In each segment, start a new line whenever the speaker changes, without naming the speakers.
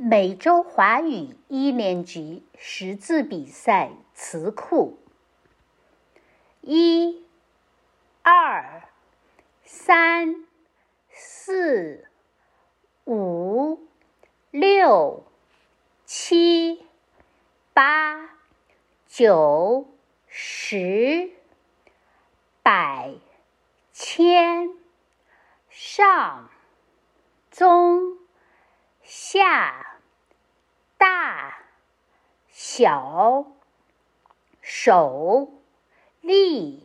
每周华语一年级识字比赛词库：一、二、三、四、五、六、七、八、九、十、百、千、上、中、下。大、小、手、立、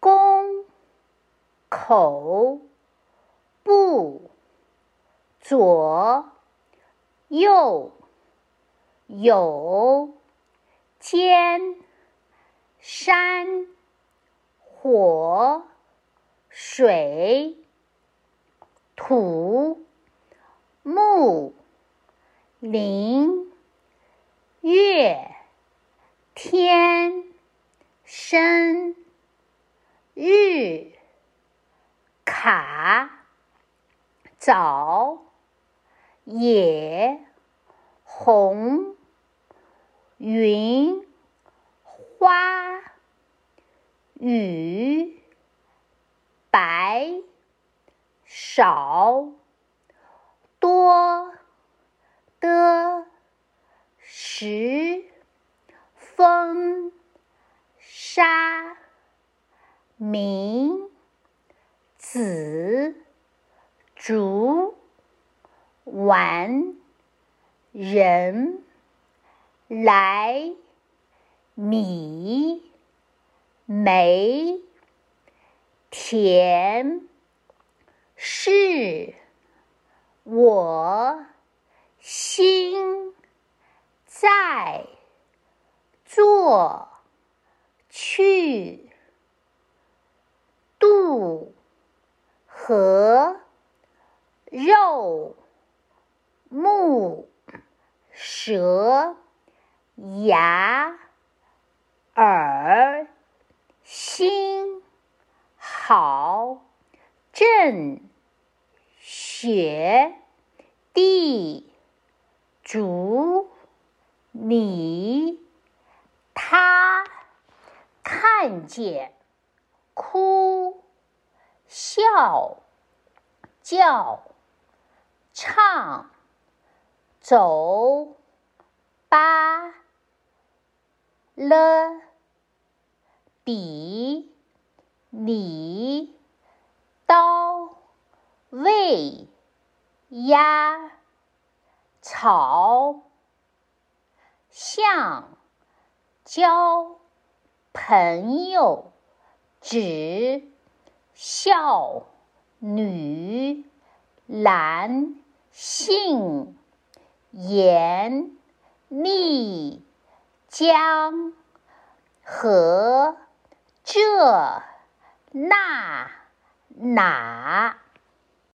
弓、口、部、左、右、有、间、山、火、水、土、林、月、天、生、日、卡、早、野、红、云、花、雨、白、少、多。石风沙明子竹丸人来米梅田是我。心在做去肚和肉目舌牙耳心好正血地。主，你，他，看见，哭，笑，叫，唱，走，吧，了，比，你，刀，喂，鸭。草，像，交，朋友，指，孝，女，男，性，严，丽、江，和，这，那，哪。